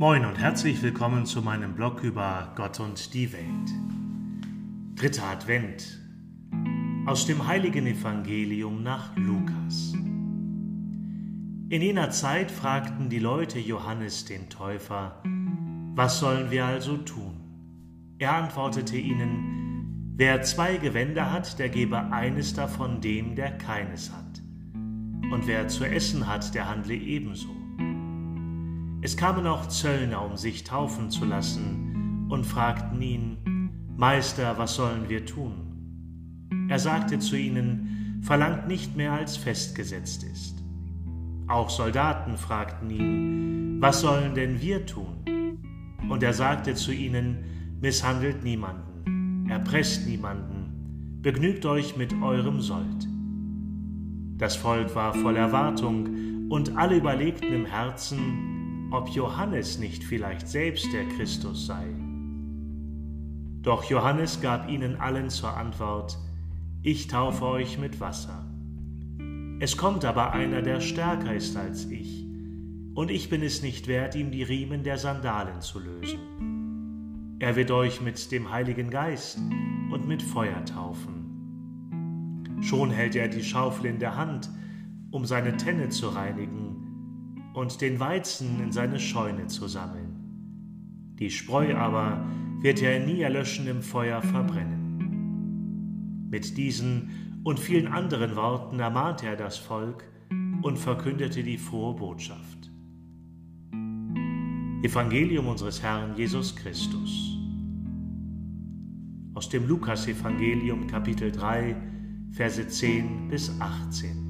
Moin und herzlich willkommen zu meinem Blog über Gott und die Welt. Dritter Advent aus dem heiligen Evangelium nach Lukas. In jener Zeit fragten die Leute Johannes den Täufer, was sollen wir also tun? Er antwortete ihnen, wer zwei Gewänder hat, der gebe eines davon dem, der keines hat. Und wer zu essen hat, der handle ebenso. Es kamen auch Zöllner, um sich taufen zu lassen, und fragten ihn, Meister, was sollen wir tun? Er sagte zu ihnen, verlangt nicht mehr als festgesetzt ist. Auch Soldaten fragten ihn, was sollen denn wir tun? Und er sagte zu ihnen, misshandelt niemanden, erpresst niemanden, begnügt euch mit eurem Sold. Das Volk war voll Erwartung, und alle überlegten im Herzen, ob Johannes nicht vielleicht selbst der Christus sei. Doch Johannes gab ihnen allen zur Antwort, ich taufe euch mit Wasser. Es kommt aber einer, der stärker ist als ich, und ich bin es nicht wert, ihm die Riemen der Sandalen zu lösen. Er wird euch mit dem Heiligen Geist und mit Feuer taufen. Schon hält er die Schaufel in der Hand, um seine Tenne zu reinigen, und den Weizen in seine Scheune zu sammeln. Die Spreu aber wird er in nie erlöschendem Feuer verbrennen. Mit diesen und vielen anderen Worten ermahnte er das Volk und verkündete die frohe Botschaft. Evangelium unseres Herrn Jesus Christus. Aus dem Lukasevangelium Kapitel 3, Verse 10 bis 18.